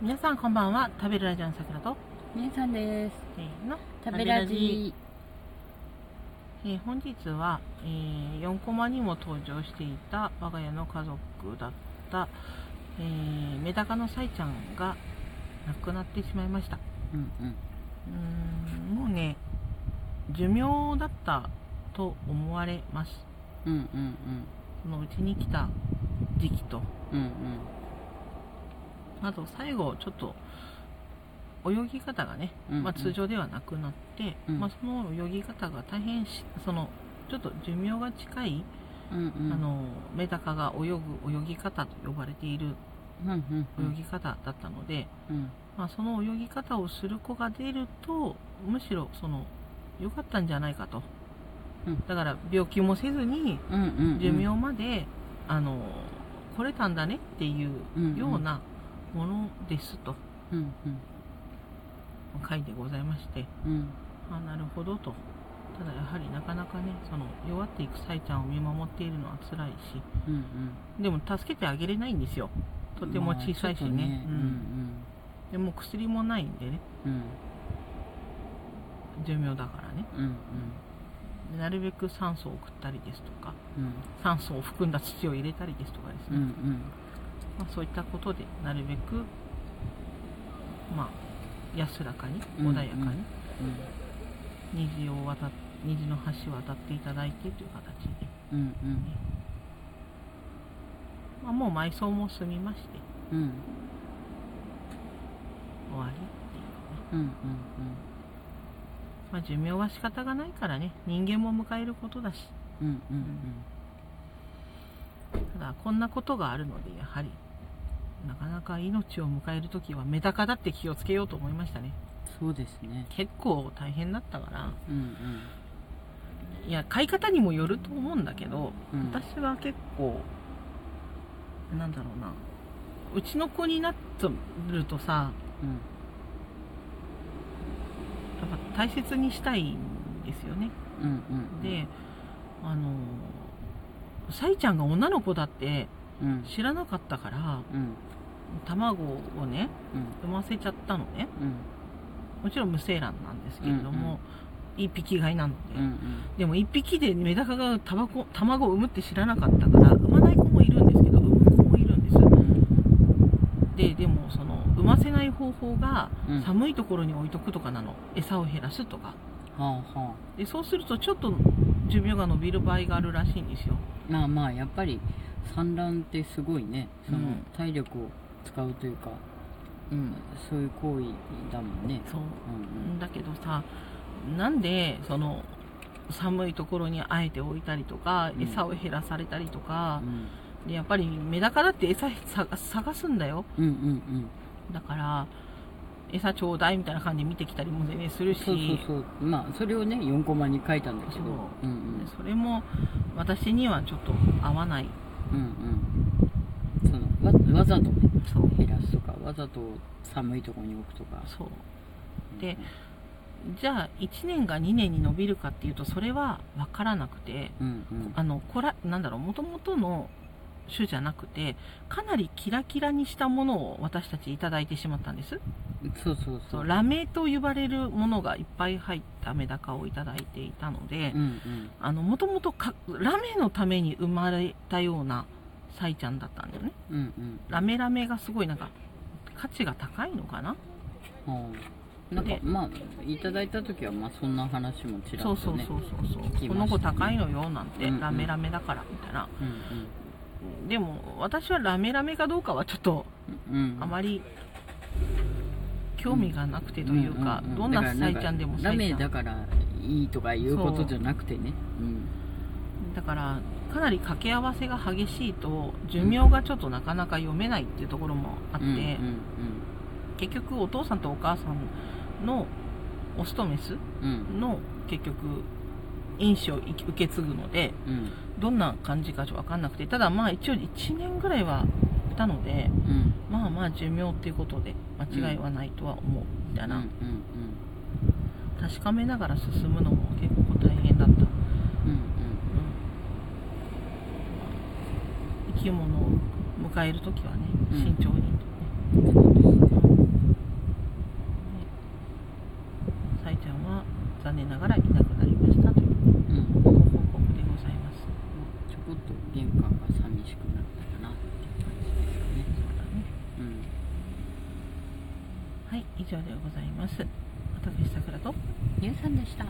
皆さんこんばんは。食べるラジオのさくらと。姉さんです。せーの。食べラジ。えー本日は、えー4コマにも登場していた我が家の家族だった、えーメダカのサイちゃんが亡くなってしまいました。うんうん。うーんもうね寿命だったと思われます。うんうんうん。そのうちに来た時期と。うんうんあと最後ちょっと泳ぎ方がね、うんうん。まあ、通常ではなくなって、うん。まあ、その泳ぎ方が大変しそのちょっと寿命が近い、うんうん。あのメダカが泳ぐ泳ぎ方と呼ばれている泳ぎ方だったので、うん。まあ、その泳ぎ方をする子が出るとむしろその良かったんじゃないかと、うん。だから病気もせずに寿命まで、あの来れたんだねっていうようなものですと。うんうん。書いてございまして。うん。あなるほどと。ただやはりなかなかねその弱っていくサイちゃんを見守っているのは辛いし。うんうん。でも助けてあげれないんですよ。とても小さいしね,、まあちょっとね。うん。でも薬もないんでね。うん。寿命だからね。うんうん。でなるべく酸素を送ったりですとかうん。酸素を含んだ土を入れたりですとかですね、うんうんまあ、そういったことでなるべくまあ安らかにうん穏やかにうん虹を渡っ虹の橋を渡っていただいてという形で、うんうん。まあ、もう埋葬も済みまして。うん。終わりっていうね、うんうんまあ、寿命は仕方がないからね。人間も迎えることだし。うんうん。ただこんなことがあるのでやはりなかなか命を迎える時はメダカだって気をつけようと思いましたね。そうですね。結構大変だったから。うんいや飼い方にもよると思うんだけど、うん。私は結構なんだろうな。うちの子になってるとさうんやっぱ大切にしたいんですよね。うんうん。であのサイちゃんが女の子だってうん。知らなかったからうん卵をねうん。産ませちゃったのね。うん。もちろん無精卵なんですけれども、一匹買いなので、うんでも一匹でメダカがタバコ卵を産むって知らなかったから産まない子もいるんですけど産む子もいるんです。うん。ででもその産ませない方法がうん。寒いところに置いとくとかなの。餌を減らすとか。でそうするとちょっと寿命が伸びる場合があるらしいんですよ。あまあまあやっぱり産卵ってすごいね。そのうん。体力を使うというかうん。そういう行為だもんね。そう。うんだけどさなんでその寒いところにあえて置いたりとかうん。餌を減らされたりとかう、ん。でやっぱりメダカだって餌探探すんだよ。うんうんうん。だから餌ちょうだいみたいな感じで見てきたりも全然するし。そうそうそう。まあそれをね4コマに書いたんだけど。そう。うんうん。でそれも私にはちょっと合わない。うんうん。そのわわざとねそう減らすとかわざと寒いところに置くとか。そう。でじゃあ1年が2年に伸びるかっていうとそれは分からなくてうんうん。あのこらなんだろう元々の種じゃなくてかなりキラキラにしたものを私たちいただいてしまったんです。そうそうそそううラメと呼ばれるものがいっぱい入ったメダカをいただいていたのでうんうん。あの元々かラメのために生まれたようなサイちゃんだったんだよね。うんうん。ラメラメがすごいなんか価値が高いのかな？はあなんかでまあいただいた時はまあそんな話もちらっとねそうそうそうそうそこの子高いのよなんて、うんうん。ラメラメだからみたいな。うんでも私はラメラメかどうかはちょっとうんうん。あまり興味がなくてというか、んんんどんなサイちゃんでもサイちゃん。メだからいいとかいうことじゃなくてね。うんだからかなり掛け合わせが激しいと寿命がちょっとなかなか読めないっていうところもあって、うんうん結局お父さんとお母さんのオスとメスうんうんの結局因子を受け継ぐのでうん。どんな感じかちょっと分かんなくてただまあ一応1年ぐらいはいたのでうん。まあまあ寿命っていうことで間違いはないとは思うみたいな、うんうん。確かめながら進むのも結構大変だった、きいものを迎える時はね慎重に、さいちゃんは残念ながらいなくなりましたという報告でございます、うん、ちょこっと玄関が寂しくなったかなっていう感じですかね。そうだね、うん、はい以上でございます。私さくらとゆうさんでした。